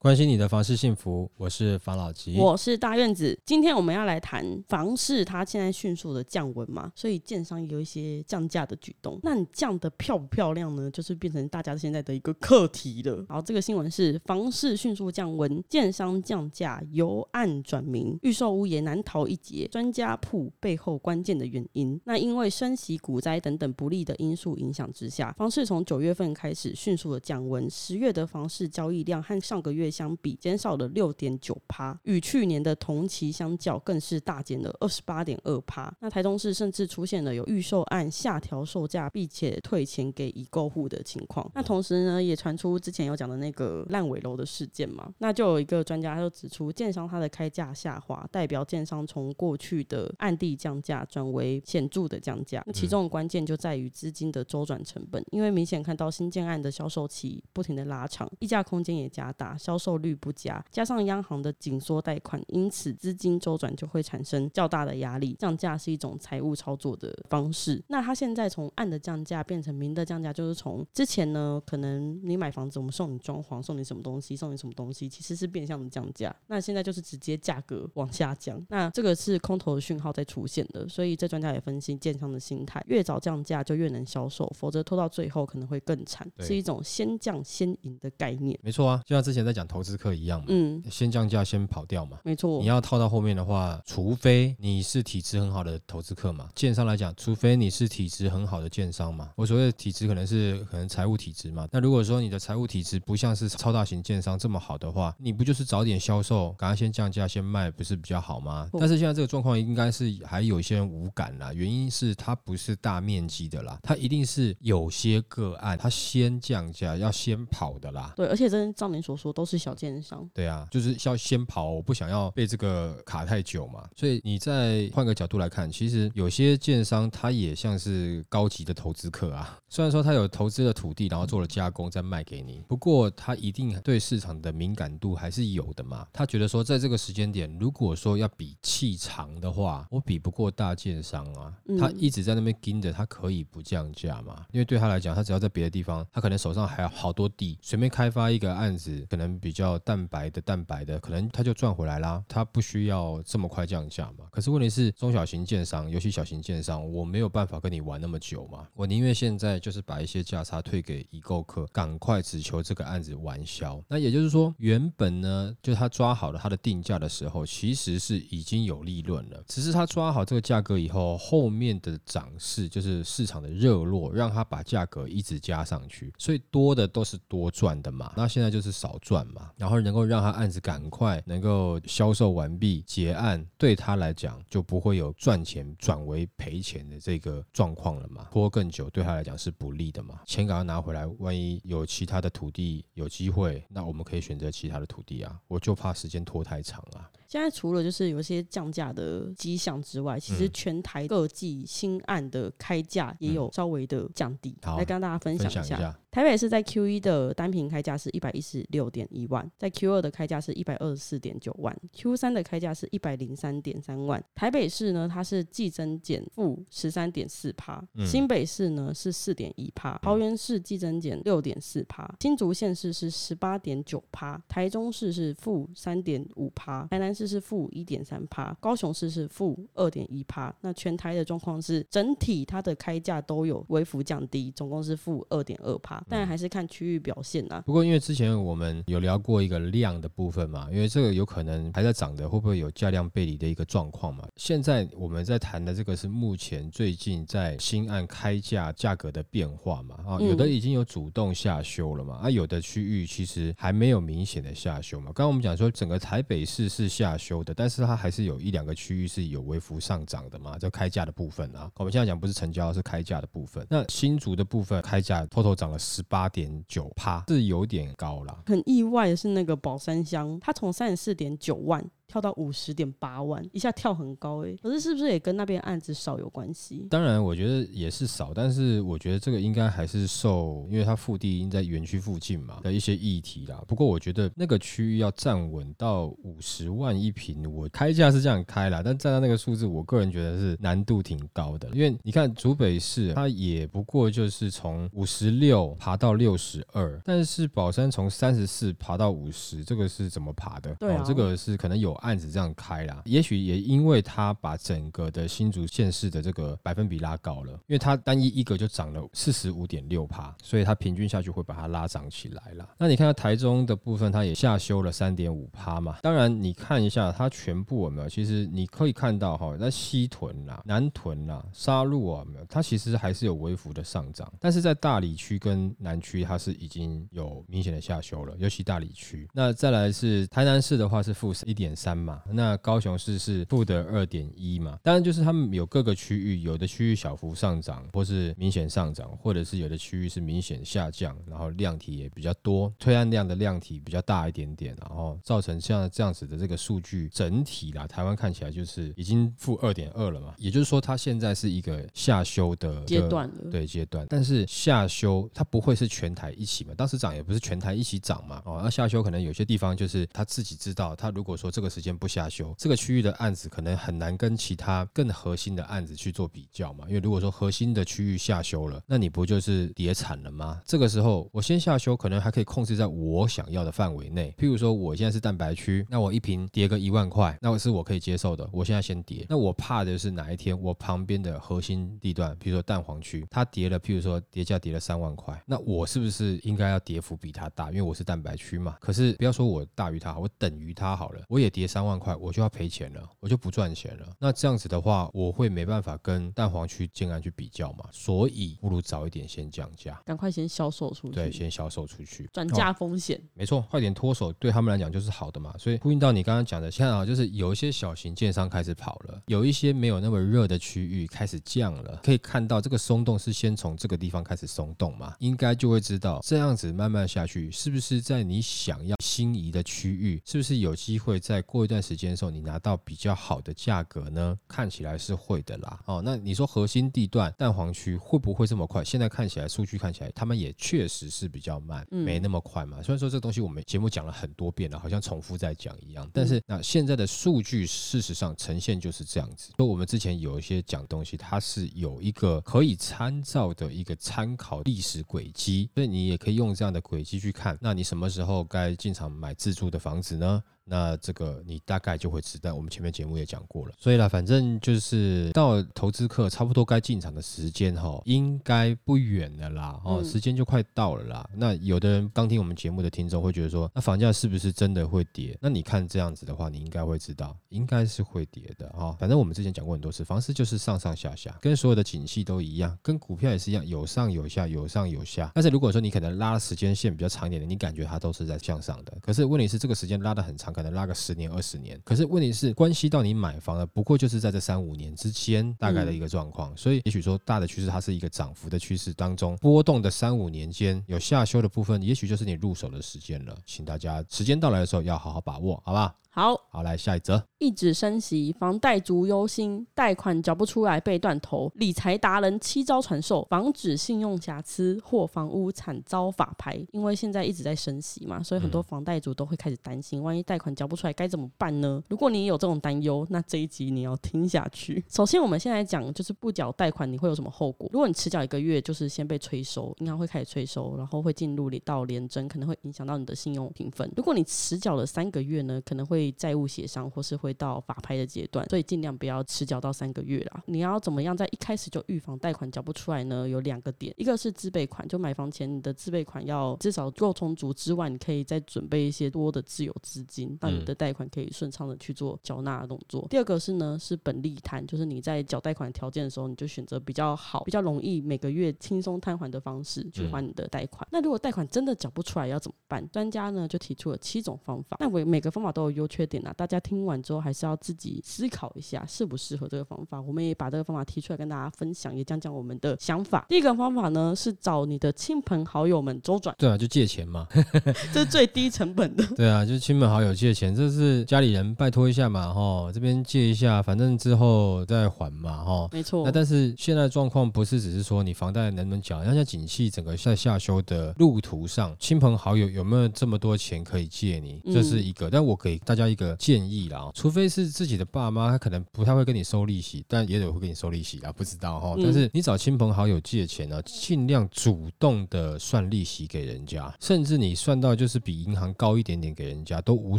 关心你的房事幸福，我是房老吉。我是大院子。今天我们要来谈房市，它现在迅速的降温嘛，所以建商有一些降价的举动。那你降的漂不漂亮呢？就是变成大家现在的一个课题了。好，这个新闻是房市迅速降温，建商降价由暗转明，预售屋也难逃一劫。专家铺背后关键的原因。那因为升息、股灾等等不利的因素影响之下，房市从九月份开始迅速的降温。十月的房市交易量和上个月。相比减少了六点九趴，与去年的同期相较，更是大减了二十八点二趴。那台中市甚至出现了有预售案下调售价，并且退钱给已购户的情况。那同时呢，也传出之前有讲的那个烂尾楼的事件嘛。那就有一个专家就指出，建商它的开价下滑，代表建商从过去的暗地降价转为显著的降价。那其中的关键就在于资金的周转成本，因为明显看到新建案的销售期不停的拉长，溢价空间也加大，销。售率不佳，加上央行的紧缩贷款，因此资金周转就会产生较大的压力。降价是一种财务操作的方式。那它现在从暗的降价变成明的降价，就是从之前呢，可能你买房子，我们送你装潢，送你什么东西，送你什么东西，其实是变相的降价。那现在就是直接价格往下降。那这个是空头的讯号在出现的，所以这专家也分析建商的心态，越早降价就越能销售，否则拖到最后可能会更惨，是一种先降先赢的概念。没错啊，就像之前在讲。投资客一样嘛，嗯，先降价，先跑掉嘛，没错。你要套到后面的话，除非你是体质很好的投资客嘛，建商来讲，除非你是体质很好的建商嘛。我所谓的体质可能是可能财务体质嘛。那如果说你的财务体质不像是超大型建商这么好的话，你不就是早点销售，赶快先降价先卖，不是比较好吗？但是现在这个状况应该是还有一些人无感啦，原因是它不是大面积的啦，它一定是有些个案，它先降价要先跑的啦。对，而且真照您所说都是。小建商对啊，就是要先跑，我不想要被这个卡太久嘛。所以你再换个角度来看，其实有些建商他也像是高级的投资客啊。虽然说他有投资的土地，然后做了加工再卖给你，不过他一定对市场的敏感度还是有的嘛。他觉得说，在这个时间点，如果说要比气长的话，我比不过大建商啊。他一直在那边盯着，他可以不降价嘛？因为对他来讲，他只要在别的地方，他可能手上还有好多地，随便开发一个案子，可能比。比较蛋白的蛋白的，可能他就赚回来啦，他不需要这么快降价嘛。可是问题是，中小型建商，尤其小型建商，我没有办法跟你玩那么久嘛。我宁愿现在就是把一些价差退给已购客，赶快只求这个案子完销。那也就是说，原本呢，就他抓好了他的定价的时候，其实是已经有利润了。只是他抓好这个价格以后，后面的涨势就是市场的热络，让他把价格一直加上去，所以多的都是多赚的嘛。那现在就是少赚嘛。然后能够让他案子赶快能够销售完毕结案，对他来讲就不会有赚钱转为赔钱的这个状况了嘛？拖更久对他来讲是不利的嘛？钱赶快拿回来，万一有其他的土地有机会，那我们可以选择其他的土地啊。我就怕时间拖太长啊。现在除了就是有些降价的迹象之外，其实全台各季新案的开价也有稍微的降低。来跟大家分享一下。台北市在 Q 一的单品开价是一百一十六点一万，在 Q 二的开价是一百二十四点九万，Q 三的开价是一百零三点三万。台北市呢，它是季增减负十三点四趴，新北市呢是四点一趴，桃园市季增减六点四趴，新竹县市是十八点九趴，台中市是负三点五趴，台南市是负一点三趴，高雄市是负二点一趴。那全台的状况是整体它的开价都有微幅降低，总共是负二点二趴。但还是看区域表现啊。不过因为之前我们有聊过一个量的部分嘛，因为这个有可能还在涨的，会不会有价量背离的一个状况嘛？现在我们在谈的这个是目前最近在新案开价价格的变化嘛？啊，有的已经有主动下修了嘛？啊，有的区域其实还没有明显的下修嘛。刚刚我们讲说整个台北市是下修的，但是它还是有一两个区域是有微幅上涨的嘛？就开价的部分啊，我们现在讲不是成交，是开价的部分。那新竹的部分开价偷偷涨了。十八点九趴是有点高了，很意外的是那个宝山乡，它从三十四点九万。跳到五十点八万，一下跳很高哎。可是是不是也跟那边案子少有关系？当然，我觉得也是少，但是我觉得这个应该还是受，因为它腹地应在园区附近嘛的一些议题啦。不过我觉得那个区域要站稳到五十万一平，我开价是这样开啦，但站到那个数字，我个人觉得是难度挺高的。因为你看竹北市，它也不过就是从五十六爬到六十二，但是宝山从三十四爬到五十，这个是怎么爬的？对啊，这个是可能有案子这样开啦。也许也因为它把整个的新竹县市的这个百分比拉高了，因为它单一一个就涨了四十五点六趴，所以它平均下去会把它拉涨起来了。那你看到台中的部分，它也下修了三点五趴嘛。当然你看一下它全部有没有，其实你可以看到哈，在西屯啦、南屯啦、沙鹿啊，没有，它其实还是有微幅的上涨，但是在大理区跟南区，它是已经有明显的下修了，尤其大理区。那再来是台南市的话是负一点三嘛，那高雄市是负的二点一嘛。当然就是他们有各个区域，有的区域小幅上涨，或是明显上涨，或者是有的区域是明显下降，然后量体也比较多，推案量的量体比较大一点点，然后造成像这样子的这个数据整体啦，台湾看起来就是已经负二点二了嘛，也就是说它现在是一个下修的阶段了，对阶段，但是下修它不会是全台一起嘛，当时涨也不是全台一起涨嘛，哦，那下修可能有些地方就是他自己知道，他如果说这个时间不下修，这个区域的案子可能很难跟其他更核心的案子去做比较嘛，因为如果说核心的区域下修了，那你不就是跌惨了吗？这个时候我先下修，可能还可以控制在我想要的范围内，譬如说我现在是蛋白区，那我一瓶跌个一万块，那我是我可以接受的，我现在先跌，那我怕的是哪一天我旁边的核心地段，譬如说蛋黄区，它跌了，譬如说跌价跌了三万块，那我是不是应该要跌幅比它大？因为我是蛋白区嘛。可是不要说我大于它，我等于它好了，我也跌三万块，我就要赔钱了，我就不赚钱了。那这样子的话，我会没办法跟蛋黄区建安去比较嘛，所以不如早一点先降价，赶快先销售出去，对，先销售出去，转嫁风险，没错，快点脱手，对他们来讲就是好的嘛。所以呼应到你刚刚讲的，现在啊，就是有一些小型建商开始跑了，有一些没有那么热的区域开始降了，可以看到这个松动是先从这个地方开始松动嘛，应该就会知道这样子慢慢下去，是不是在你想要心仪的区域，是不是有机会在过一段时间的时候，你拿到比较好的价格呢？看起来是会的啦。哦，那你说核心地段蛋黄区会不会这么快？现在看起来数据看起来，他们也确实是比较慢，没那么快嘛。虽然说这个东西我们节目讲了很多遍了，好像重复在讲一样，但是那现在的数据事实上呈现就是这样子。所以我们之前有一些讲东西，它是有一个可以参照的一个参考历史轨迹，所以你也可以用这样的轨迹去看。那你什么时候该进场买自住的房子呢？那这个你大概就会知道，我们前面节目也讲过了。所以啦，反正就是到投资客差不多该进场的时间哈，应该不远了啦。哦，时间就快到了啦。那有的人刚听我们节目的听众会觉得说，那房价是不是真的会跌？那你看这样子的话，你应该会知道，应该是会跌的哈。反正我们之前讲过很多次，房市就是上上下下，跟所有的景气都一样，跟股票也是一样，有上有下，有上有下。但是如果说你可能拉的时间线比较长一点的，你感觉它都是在向上的。可是问题是，这个时间拉的很长。可能拉个十年二十年，可是问题是关系到你买房的，不过就是在这三五年之间大概的一个状况，所以也许说大的趋势它是一个涨幅的趋势当中波动的三五年间有下修的部分，也许就是你入手的时间了，请大家时间到来的时候要好好把握，好吧？好好，来下一则。一直升息，房贷族忧心，贷款缴不出来被断头。理财达人七招传授，防止信用瑕疵或房屋惨遭法拍。因为现在一直在升息嘛，所以很多房贷族都会开始担心，万一贷款缴不出来该怎么办呢？如果你有这种担忧，那这一集你要听下去。首先，我们现在讲就是不缴贷款你会有什么后果？如果你迟缴一个月，就是先被催收，银行会开始催收，然后会进入到连征，可能会影响到你的信用评分。如果你迟缴了三个月呢，可能会债务协商，或是会到法拍的阶段，所以尽量不要迟缴到三个月啦。你要怎么样在一开始就预防贷款缴不出来呢？有两个点，一个是自备款，就买房前你的自备款要至少够充足之外，你可以再准备一些多的自有资金，让你的贷款可以顺畅的去做缴纳的动作。第二个是呢，是本利摊，就是你在缴贷款条件的时候，你就选择比较好、比较容易每个月轻松摊还的方式去还你的贷款。那如果贷款真的缴不出来要怎么办？专家呢就提出了七种方法，那我每个方法都有优优缺点啊，大家听完之后还是要自己思考一下适不适合这个方法。我们也把这个方法提出来跟大家分享，也讲讲我们的想法。第一个方法呢是找你的亲朋好友们周转，对啊，就借钱嘛。这是最低成本的。对啊，就是亲朋好友借钱，这是家里人拜托一下嘛，哈，这边借一下，反正之后再还嘛，哈。没错那。但是现在状况不是只是说你房贷能不能缴，那现在景气整个在下修的路途上，亲朋好友有没有这么多钱可以借你，这是一个。但我给大家一个建议啦，除非是自己的爸妈，他可能不太会跟你收利息，但也有会跟你收利息啊，不知道哈。嗯但是你找亲朋好友借钱呢，尽量主动的算利息给人家，甚至你算到就是比银行高一点点给人家都无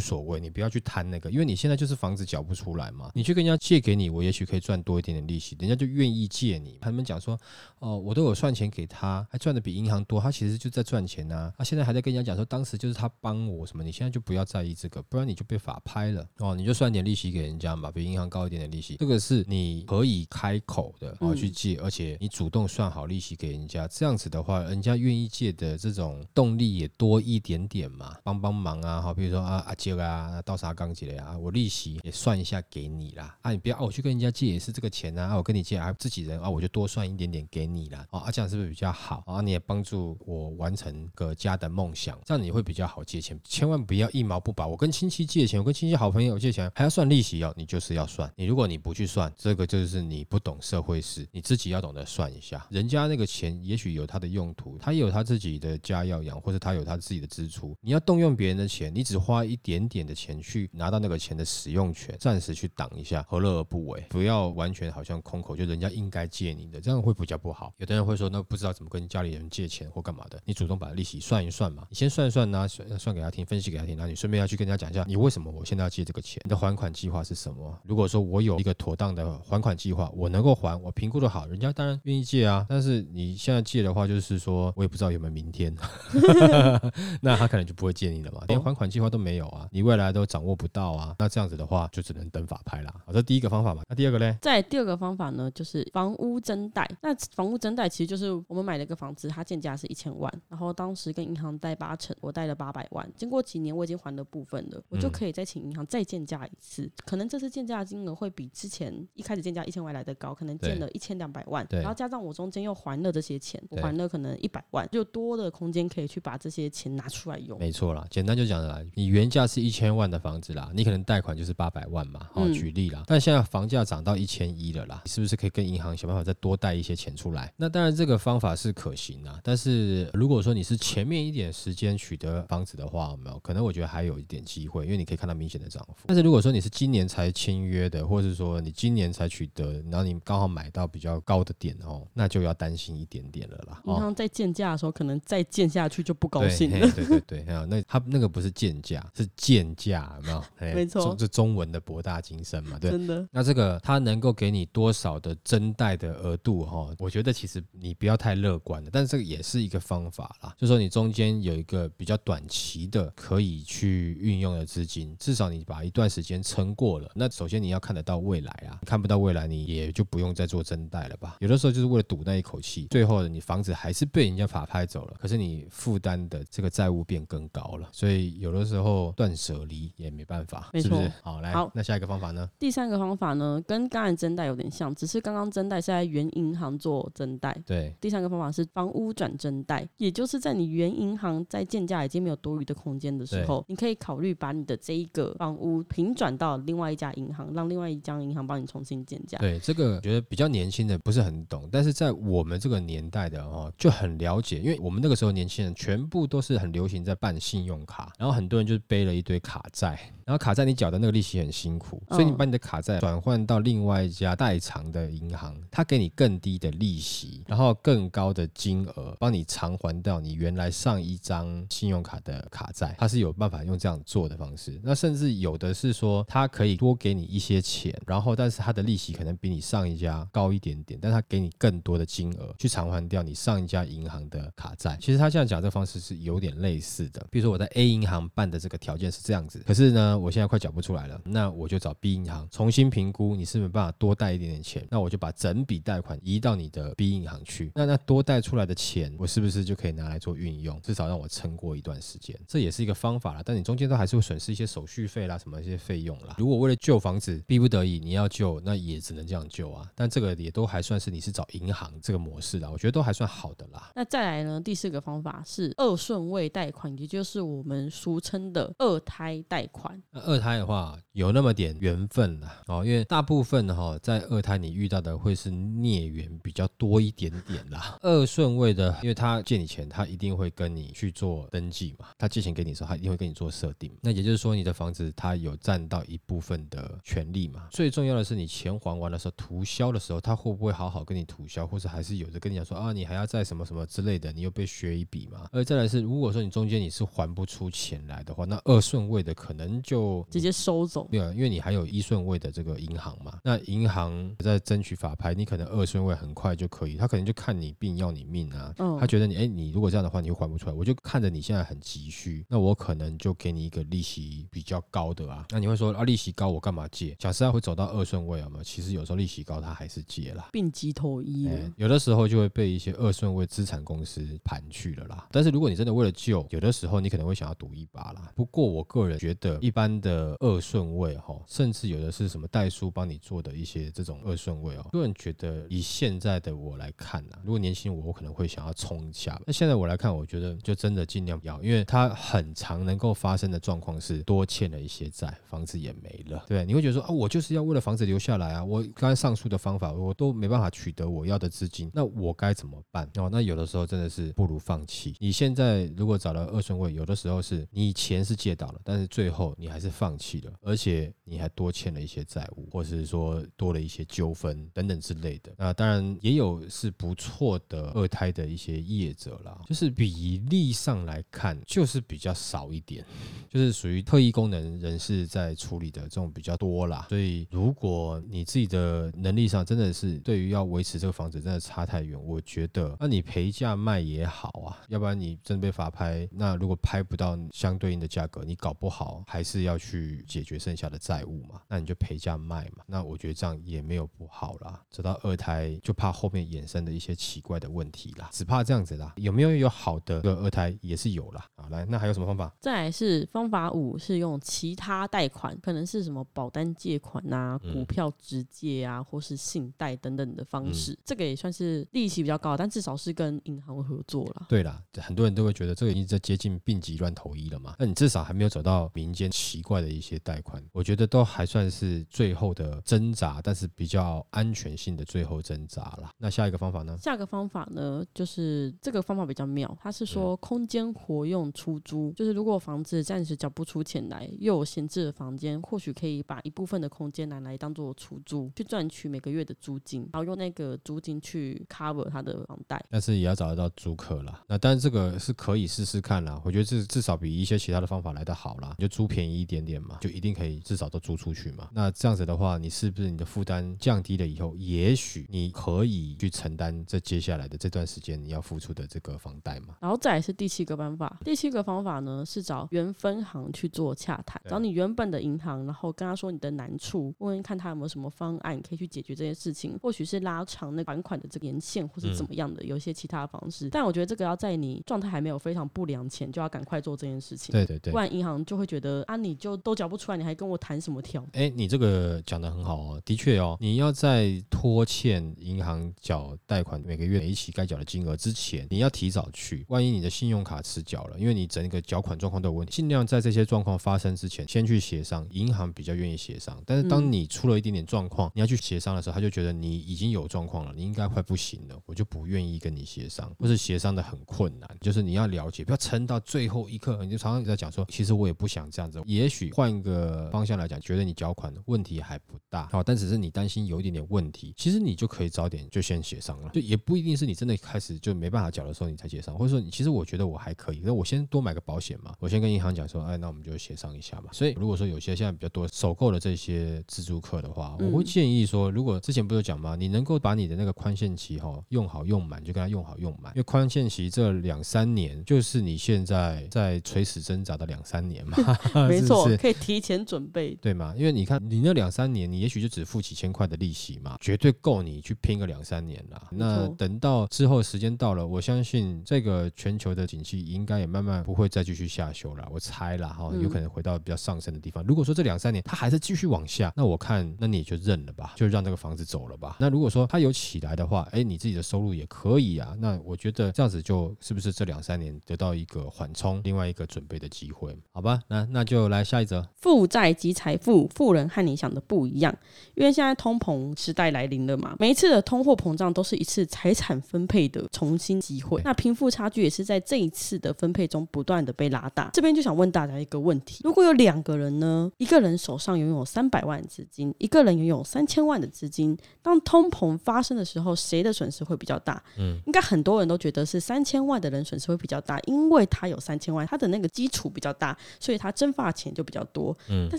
所谓，你不要去贪那个，因为你现在就是房子缴不出来嘛，你去跟人家借给你，我也许可以赚多一点点利息，人家就愿意借你。他们讲说，哦，我都有算钱给他，还赚的比银行多，他其实就在赚钱呐、他现在还在跟人家讲说，当时就是他帮我什么，你现在就不要在意这个，不然你就被法拍了。哦，你就算点利息给人家嘛，比银行高一点点利息，这个是你可以开口的哦嗯去借，而且你主动算好利息给人家，这样子的话，人家愿意借的这种动力也多一点点嘛，帮帮忙啊，好，比如说啊阿杰啊，到啥钢结啊，我利息也算一下给你啦，啊，你不要哦，我去跟人家借也是这个钱啊，啊我跟你借啊，自己人啊，我就多算一点点给你啦，哦，啊，这样是不是比较好？啊，你也帮助我完成个家的梦想，这样你会比较好借钱，千万不要一毛不拔。我跟亲戚借钱，我跟亲戚好朋友借钱，还要算利息哦，你就是要算。你如果你不去算，这个就是你不懂社会事，你自己要懂得算一下。人家那个钱也许有他的用途，他也有他自己的家要养，或者他有他自己的支出。你要动用别人的钱，你只花一点点的钱去拿到那个钱的使用权，暂时去挡一下，何乐而不为？不要完全好像空口，就人家应该借你的，这样会比较不好。有的人会说，那不知道怎么跟家里人借钱或干嘛的，你主动把利息算一算嘛，你先算一算，拿算算给他听，分析给他听，然后你顺便要去跟人家讲一下，你为什么我现在要借这个钱，你的还款计划是什么？如果说我有一个妥当的还款计划，我能够还，我评估的好，人家当然愿意借啊。但是你现在借的话，就是说我也不知道有没有明天，那他可能就不会借你了嘛，连还款计划都没有啊，你未来都掌握不到啊，那这样子的话就只能等法拍啦。好，这第一个方法嘛，那第二个嘞？再第二个方法呢，就是房屋增贷。那房屋增贷其实就是我们买了一个房子，它建价是一千万，然后当时跟银行贷八成，我贷了八百万。经过几年，我已经还了部分了，我就嗯可以再请银行再建价一次。可能这次建价金额会比之前一开始建价一千万来的高，可能建了一千两百万，对然后加上我中间又还了这些钱，我还了可能一百万，就多的空间可以去把这些钱拿出来用。没错啦，简单就讲了，你原价是一千万的房子啦，你可能贷款就是八百万嘛，哦，嗯举例啦。但现在房价涨到一千一了啦，你是不是可以跟银行想办法再多贷一些钱出来？那当然这个方法是可行啊，但是如果说你是前面一点时间取得房子的话，有没有可能我觉得还有一点机会，因为你可以看到明显的涨幅。但是如果说你是今年才签约的，或者是说你今年才取得，然后你刚好买到比较高的点哦，那就要担心一点点了啦。哦银行在建价的时候，可能再建下去就不高对兴了。嘿对对对，还有那他那个不是建价，是贱价，有没有？嘿没错中这中文的博大精深嘛，对。真的，那这个它能够给你多少的增贷的额度哈？我觉得其实你不要太乐观了，但是这个也是一个方法啦，就说你中间有一个比较短期的可以去运用的资金，至少你把一段时间撑过了。那首先你要看得到未来啊，看不到未来，你也就不用再做增贷了吧？有的时候就是为了赌那一口气，最后你房子还是被人家法拍走了，可是你负担的这个债务变更高了，所以有的时候断舍离也没办法，没是不是错？好，来，好那下一个方法呢？第三个方法呢，跟刚才增贷有点像，只是刚刚增贷是在原银行做增贷。对，第三个方法是房屋转增贷，也就是在你原银行在建价已经没有多余的空间的时候，你可以考虑把你的这一个房屋平转到另外一家银行，让另外一家银行帮你重新建价。对，这个觉得比较年轻的不是很懂，但是在我们这个年代的哦，就很了解，因为我们那个时候年轻人全部都是很流行在办信用卡，然后很多人就是背了一堆卡债，然后卡债你缴的那个利息很辛苦，所以你嗯把你的卡债转换到另外一家代偿的银行，他给你更低的利息，然后更高的金额，帮你偿还掉你原来上一张信用卡的卡债，他是有办法用这样做的方式。那甚至有的是说，他可以多给你一些钱，然后但是他的利息可能比你上一家高一点点，但他给你更多的金额去偿还掉你上一家银行的卡债。其实他这样讲这个方式是有点类似的，比如说我在 A 银行办的这个条件是这样子，可是呢，我现在快缴不出来了，那我就找 B 银行重新评估，你是没办法多贷一点点钱，那我就把整笔贷款移到你的 B 银行去，那那多贷出来的钱，我是不是就可以拿来做运用，至少让我撑过一段时间？这也是一个方法啦，但你中间都还是会损失一些手续费啦，什么一些费用啦。如果为了救房子，逼不得已你要救，那也只能这样救啊。但这个也都还算是你是找银行这个模式啦，我觉得都还算好的啦。那再来呢？第四个方法是二顺位贷款，也就是我们俗称的二胎贷款。那二胎的话，有那么点缘分啦，哦，因为大部分哈在二胎你遇到的会是孽缘比较多一点点啦。二顺位的，因为他借你钱，他一定会跟你去做登记嘛。他借钱给你的时候，他一定会跟你做设定。那也就是说，你的房子他有占到一部分的权利嘛。最重要的是，你钱还完的时候，涂销的时候，他会不会好好跟你涂销，或者还是有的跟你讲说啊，你还要再什么什么之类的，你又被削一笔嘛。而再来是，如果说你中间你是还不出钱来的话，那二顺位的可能就直接收走。没有，因为你还有一顺位的这个银行嘛。那银行在争取法拍，你可能二顺位很快就可以，他可能就看你病要你命啊。嗯他觉得你哎，你如果这样的话，你会还不出来，我就看着你现在很急需，那我可能就给你一个利息比较高的啊。那你会说啊，利息高我干嘛借？假设会走到二顺位啊嘛，其实有时候利息高他还是借啦。病急投医了。哎有的时候就会被一些二顺位资产公司盘去了啦。但是如果你真的为了救，有的时候你可能会想要赌一把啦。不过我个人觉得，一般的二顺位哈，甚至有的是什么代书帮你做的一些这种二顺位哦，个人觉得以现在的我来看啊、如果年轻我，我可能会想要冲一下。那现在我来看，我觉得就真的尽量不要，因为它很常能够发生的状况是多欠了一些债，房子也没了，对，你会觉得说啊，我就是要为了房子留下来啊，我刚才上述的方法我都没办法取得我要的资金，那我该怎么办？哦，那有的时候真的是不如放弃。你现在如果找了二顺位，有的时候是你钱是借到了，但是最后你还是放弃了，而且你还多欠了一些债务，或是说多了一些纠纷等等之类的。那当然也有是不错的二胎的一些业者啦，就是比例上来看，就是比较少一点。就是属于特异功功能人士在处理的这种比较多啦。所以如果你自己的能力上真的是对于要维持这个房子真的差太远，我觉得那你赔价卖也好啊，要不然你真的被法拍，那如果拍不到相对应的价格，你搞不好还是要去解决剩下的债务嘛，那你就赔价卖嘛。那我觉得这样也没有不好啦。走到二胎就怕后面衍生的一些奇怪的问题啦，只怕这样子啦。有没有有好的个二胎也是有啦。好，来，那还有什么方法？再来是方法五，是用其他贷款，可能是什么保单借款啊、嗯股票直借啊，或是信贷等等的方式。这个也算是利息比较高，但至少是跟银行合作了。对啦，很多人都会觉得这个已经在接近病急乱投医了嘛。那你至少还没有走到民间奇怪的一些贷款，我觉得都还算是最后的挣扎，但是比较安全性的最后挣扎啦。那下一个方法呢？下个方法呢，就是这个方法比较妙，它是说空间活用出租，就是如果房子暂时缴不出钱来，又有闲置的房间，或许可以把一部分的空间拿来当做出租，去赚取每个月的租金，然后用那个租金去 cover 他的房贷。但是也要找得到租客啦。那当然这个是可以试试看啦，我觉得这至少比一些其他的方法来得好啦。你就租便宜一点点嘛，就一定可以至少都租出去嘛。那这样子的话，你是不是你的负担降低了以后，也许你可以去承担这接下来的这段时间你要付出的这个房贷嘛？然后再来是第七个办法，第七个方法呢是找原分行去做洽谈，找你原本的银行，然后跟他说你的难处，问问看他有没有什么方案可以去解决这件事情，或许是拉长那还款的这个年限，或是怎么样的，有一些其他的方式。但我觉得这个要在你状态还没有非常不良前，就要赶快做这件事情，对对对不。然银行就会觉得啊，你就都缴不出来，你还跟我谈什么条？哎，你这个讲的很好哦，的确哦，你要在拖欠银行缴贷款每个月每一起该缴的金额之前，你要提早去。万一你的信用卡迟缴了，因为你整个缴款状况都有问题，尽量在这些状况发生之前先去协商，银行比较愿意协商。但是当嗯你出了一点点状况，你要去协商的时候，他就觉得你已经有状况了，你应该快不行了，我就不愿意跟你协商，或是协商的很困难。就是你要了解，不要撑到最后一刻。你就常常在讲说，其实我也不想这样子，也许换一个方向来讲，觉得你缴款问题还不大，好，但只是你担心有一点点问题，其实你就可以早点就先协商了，就也不一定是你真的开始就没办法缴的时候你才协商，或者说你其实我觉得我还可以，那我先多买个保险嘛，我先跟银行讲说，哎，那我们就协商一下嘛。所以如果说有些现在比较多首购的这些自助客的话，我会嗯建议说，如果之前不是有讲吗？你能够把你的那个宽限期哈、用好用满，就跟他用好用满，因为宽限期这两三年就是你现在在垂死挣扎的两三年嘛，没错，是？可以提前准备。对吗？因为你看，你那两三年，你也许就只付几千块的利息嘛，绝对够你去拼个两三年啦。那等到之后时间到了，我相信这个全球的景气应该也慢慢不会再继续下修了。我猜啦，哈，嗯有可能回到比较上升的地方。如果说这两三年它还是继续往下，那我看那你也就认了吧，就让这个房子走了吧。那如果说它有起来的话，哎，你自己的收入也可以啊。那我觉得这样子就是不是这两三年得到一个缓冲，另外一个准备的机会，好吧？那那就来下一则。负债及财富，富人和你想的不一样，因为现在通膨时代来临了嘛，每一次的通货膨胀都是一次财产分配的重新机会，那贫富差距也是在这一次的分配中不断的被拉大。这边就想问大家一个问题：如果有两个人呢，一个人手上拥有三百万资金，一个人拥有三千万的资金，当通膨发生的时候，谁的损失会比较大？嗯，应该很多人都觉得是三千万的人损失会比较大，因为他有三千万，他的那个基础比较大，所以他蒸发的钱就比较多。嗯但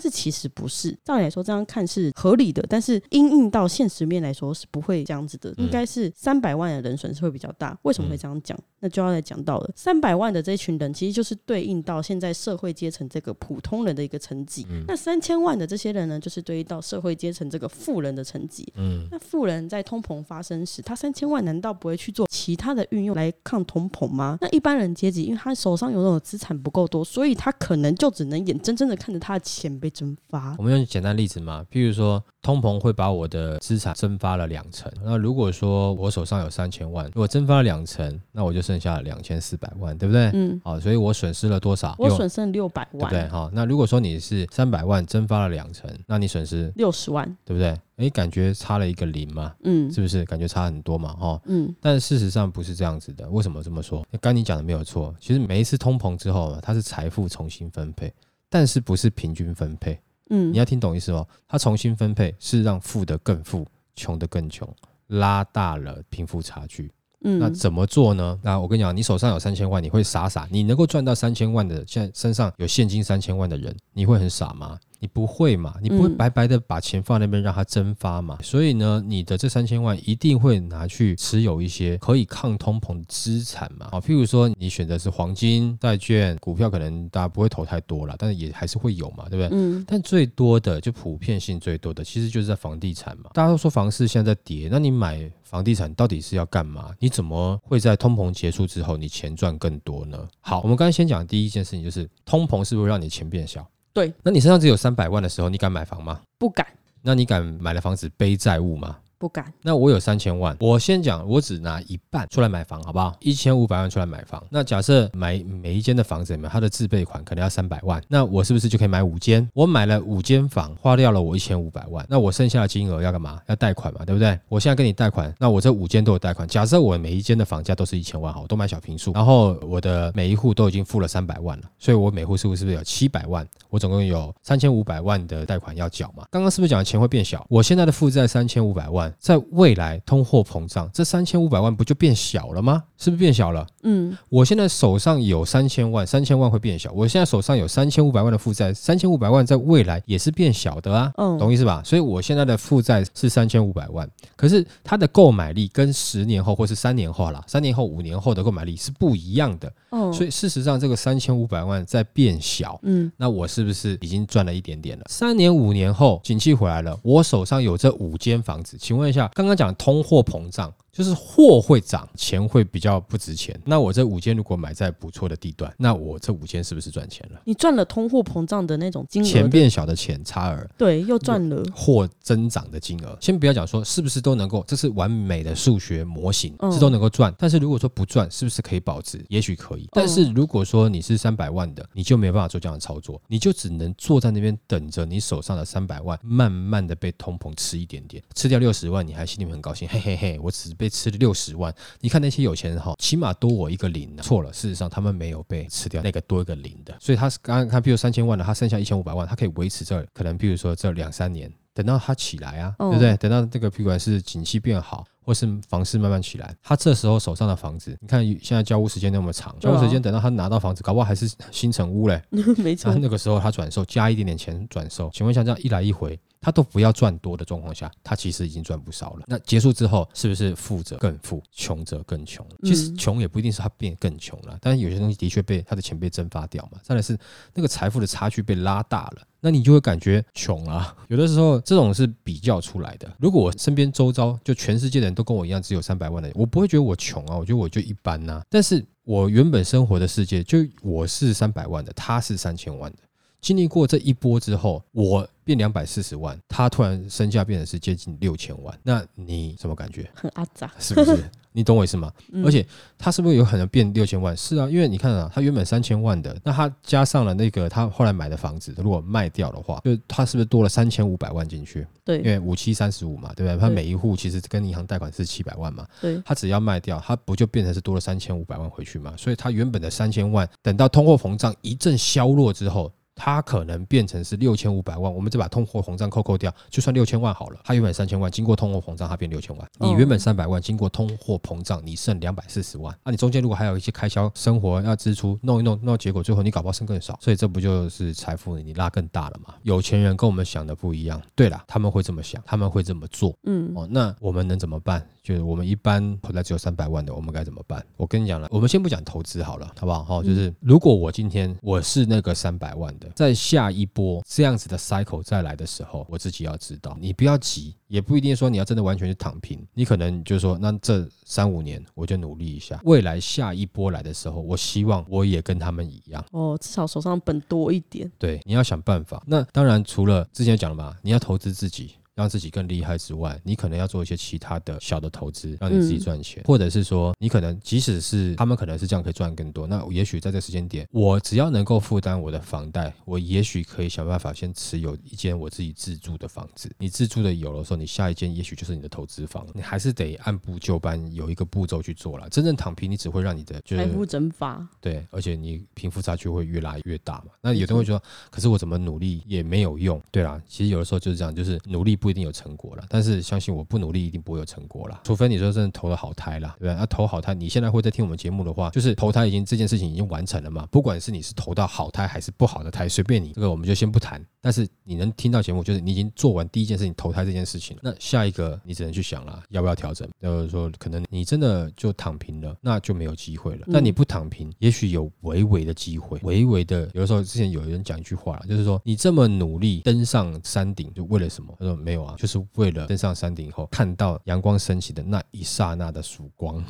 是其实不是，照理来说这样看是合理的，但是因应到现实面来说是不会这样子的，嗯应该是三百万的人损失会比较大。为什么会这样讲？那就要来讲到了，三百万的这群人其实就是对应到现在社会阶层这个普通人的一个层级，嗯那三千万的这些人呢，就是对应到社会阶层这个富人的层级。嗯，那富人在通膨发生时，他三千万难道不会去做其他的运用来抗通膨吗？那一般人阶级，因为他手上有那种资产不够多，所以他可能就只能眼睁睁的看着他的钱被蒸发。我们用简单例子嘛，譬如说通膨会把我的资产蒸发了两成。那如果说我手上有三千万，如果蒸发了两成，那我就剩下两千四百万，对不对？嗯，好，所以我损失了多少？我损失六百万，对不对？好，那如果说你是三百万蒸发了两成，那你损失六十万，对不对？诶，感觉差了一个零嘛，嗯是不是？感觉差很多嘛，哈。嗯但事实上不是这样子的。为什么这么说？刚你讲的没有错，其实每一次通膨之后，它是财富重新分配，但是不是平均分配。嗯你要听懂意思哦。他重新分配是让富的更富，穷的更穷，拉大了贫富差距。那嗯，怎么做呢？那我跟你讲，你手上有三千万，你会傻傻？你能够赚到三千万的，现在身上有现金三千万的人，你会很傻吗？你不会嘛？你不会嗯白白的把钱放那边让它蒸发嘛？所以呢，你的这三千万一定会拿去持有一些可以抗通膨的资产嘛？啊，譬如说你选择是黄金、债券、股票，可能大家不会投太多了，但是也还是会有嘛，对不对？嗯但最多的就普遍性最多的，其实就是在房地产嘛。大家都说房市现在在跌，那你买房地产到底是要干嘛？你怎么会在通膨结束之后，你钱赚更多呢？好，我们刚才先讲的第一件事情就是通膨是不是让你钱变小？对，那你身上只有三百万的时候，你敢买房吗？不敢那你敢买了房子背债务吗？不敢，那我有三千万，我先讲，我只拿一半出来买房，好不好？一千五百万出来买房。那假设买每一间的房子，里面它的自备款可能要三百万，那我是不是就可以买五间？我买了五间房，花掉了我一千五百万，那我剩下的金额要干嘛？要贷款嘛，对不对？我现在跟你贷款，那我这五间都有贷款。假设我每一间的房价都是一千万，好，我都买小平数，然后我的每一户都已经付了三百万了，所以我每户是不是有七百万？我总共有三千五百万的贷款要缴嘛？刚刚是不是讲的钱会变小？我现在的负债三千五百万，在未来通货膨胀，这三千五百万不就变小了吗？是不是变小了？嗯我现在手上有三千万，三千万会变小。我现在手上有三千五百万的负债，三千五百万在未来也是变小的啊，嗯懂意思吧？所以我现在的负债是三千五百万，可是它的购买力跟十年后或是三年后啦，三年后、五年后的购买力是不一样的。哦，所以事实上，这个三千五百万在变小。嗯那我是不是已经赚了一点点了？三年五年后，景气回来了，我手上有这五间房子，请问问一下，刚刚讲通货膨胀，就是货会涨，钱会比较不值钱。那我这五间如果买在不错的地段，那我这五间是不是赚钱了？你赚了通货膨胀的那种金额钱，变小的钱差额，对，又赚了，货增长的金额，先不要讲说是不是都能够，这是完美的数学模型，嗯是都能够赚。但是如果说不赚，是不是可以保值？也许可以。但是如果说你是三百万的，你就没有办法做这样的操作，你就只能坐在那边等着你手上的三百万慢慢的被通膨吃一点点，吃掉六十万，你还心里面很高兴，嘿嘿嘿，我只被吃了六十万。你看那些有钱人哈，起码多我一个零、啊。错了，事实上他们没有被吃掉那个多一个零的，所以他是刚刚看，比如三千万的，他剩下一千五百万，他可以维持这可能，比如说这两三年，等到他起来啊，哦对不对？等到这个不管是景气变好，或是房市慢慢起来，他这时候手上的房子，你看现在交屋时间那么长，交屋时间等到他拿到房子，搞不好还是新城屋嘞。没错那，那个时候他转售，加一点点钱转售，请问一下，这样一来一回，他都不要赚多的状况下，他其实已经赚不少了。那结束之后，是不是富者更富，穷者更穷？其实穷也不一定是他变更穷了，但是有些东西的确被他的钱被蒸发掉嘛。再来是那个财富的差距被拉大了。那你就会感觉穷啊。有的时候这种是比较出来的。如果我身边周遭就全世界的人都跟我一样只有三百万的，我不会觉得我穷啊，我觉得我就一般呐。但是我原本生活的世界就我是三百万的，他是三千万的。经历过这一波之后，我变两百四十万，他突然身价变成是接近六千万，那你什么感觉？很阿杂，是不是？你懂我意思吗？而且他是不是有可能变六千万？是啊，因为你看啊，他原本三千万的，那他加上了那个他后来买的房子，如果卖掉的话，就他是不是多了三千五百万进去？对，因为五七三十五嘛，对不对？他每一户其实跟银行贷款是七百万嘛，对，他只要卖掉，他不就变成是多了三千五百万回去嘛？所以他原本的三千万，等到通货膨胀一阵消弱之后。它可能变成是六千五百万，我们再把通货膨胀扣扣掉，就算六千万好了。它原本三千万，经过通货膨胀，它变六千万。你原本三百万，经过通货膨胀，你剩两百四十万。啊，你中间如果还有一些开销、生活要支出，弄一弄，弄结果最后你搞不好剩更少。所以这不就是财富你拉更大了吗？有钱人跟我们想的不一样。对了，他们会这么想，他们会这么做。嗯，哦，那我们能怎么办？就是我们一般口袋只有三百万的，我们该怎么办？我跟你讲了，我们先不讲投资好了，好不好？哈，就是如果我今天我是那个三百万的，在下一波这样子的 cycle 再来的时候，我自己要知道，你不要急，也不一定说你要真的完全去躺平，你可能就是说，那这三五年我就努力一下，未来下一波来的时候，我希望我也跟他们一样哦，至少手上本多一点。对，你要想办法。那当然，除了之前讲了嘛，你要投资自己。让自己更厉害之外，你可能要做一些其他的小的投资，让你自己赚钱，或者是说，你可能即使是他们可能是这样可以赚更多，那也许在这时间点，我只要能够负担我的房贷，我也许可以想办法先持有一间我自己自住的房子。你自住的有的时候，你下一间也许就是你的投资房，你还是得按部就班，有一个步骤去做了。真正躺平，你只会让你的就是财富蒸发，对，而且你贫富差距会越拉越大嘛。那有的人会说，可是我怎么努力也没有用，对啦，其实有的时候就是这样，就是努力不一定有成果了。但是相信我不努力一定不会有成果了，除非你说真的投了好胎了，对吧？那投好胎，你现在会在听我们节目的话，就是投胎已经这件事情已经完成了嘛？不管是你是投到好胎还是不好的胎，随便你，这个我们就先不谈。但是你能听到节目，就是你已经做完第一件事情投胎这件事情那下一个你只能去想了，要不要调整？就是说，可能你真的就躺平了，那就没有机会了。那你不躺平，也许有微微的机会，微微的。有的时候之前有人讲一句话，就是说你这么努力登上山顶，就为了什么？他说没就是为了登上山顶后看到阳光升起的那一刹那的曙光。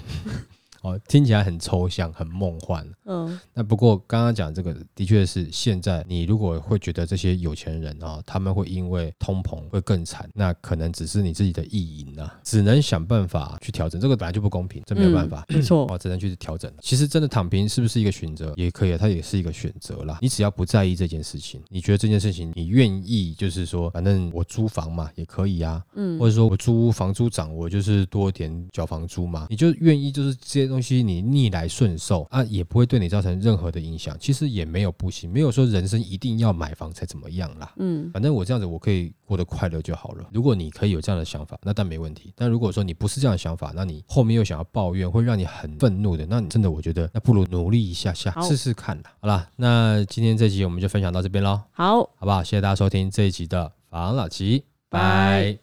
哦，听起来很抽象，很梦幻。嗯，那不过刚刚讲这个，的确是现在你如果会觉得这些有钱人啊，他们会因为通膨会更惨，那可能只是你自己的意淫啊，只能想办法去调整。这个本来就不公平，这没有办法，没错，哦，只能去调整。其实真的躺平是不是一个选择？也可以啊，它也是一个选择啦。你只要不在意这件事情，你觉得这件事情你愿意，就是说，反正我租房嘛，也可以啊。嗯，或者说我租房租涨，我就是多点缴房租嘛，你就愿意就是这些。东西你逆来顺受啊，也不会对你造成任何的影响。其实也没有不行，没有说人生一定要买房才怎么样啦。嗯，反正我这样子我可以过得快乐就好了。如果你可以有这样的想法，那但没问题。但如果说你不是这样的想法，那你后面又想要抱怨，会让你很愤怒的，那你真的我觉得那不如努力一下下试试看啦。好啦，那今天这集我们就分享到这边喽。好，好不好？谢谢大家收听这一集的房老吉，拜。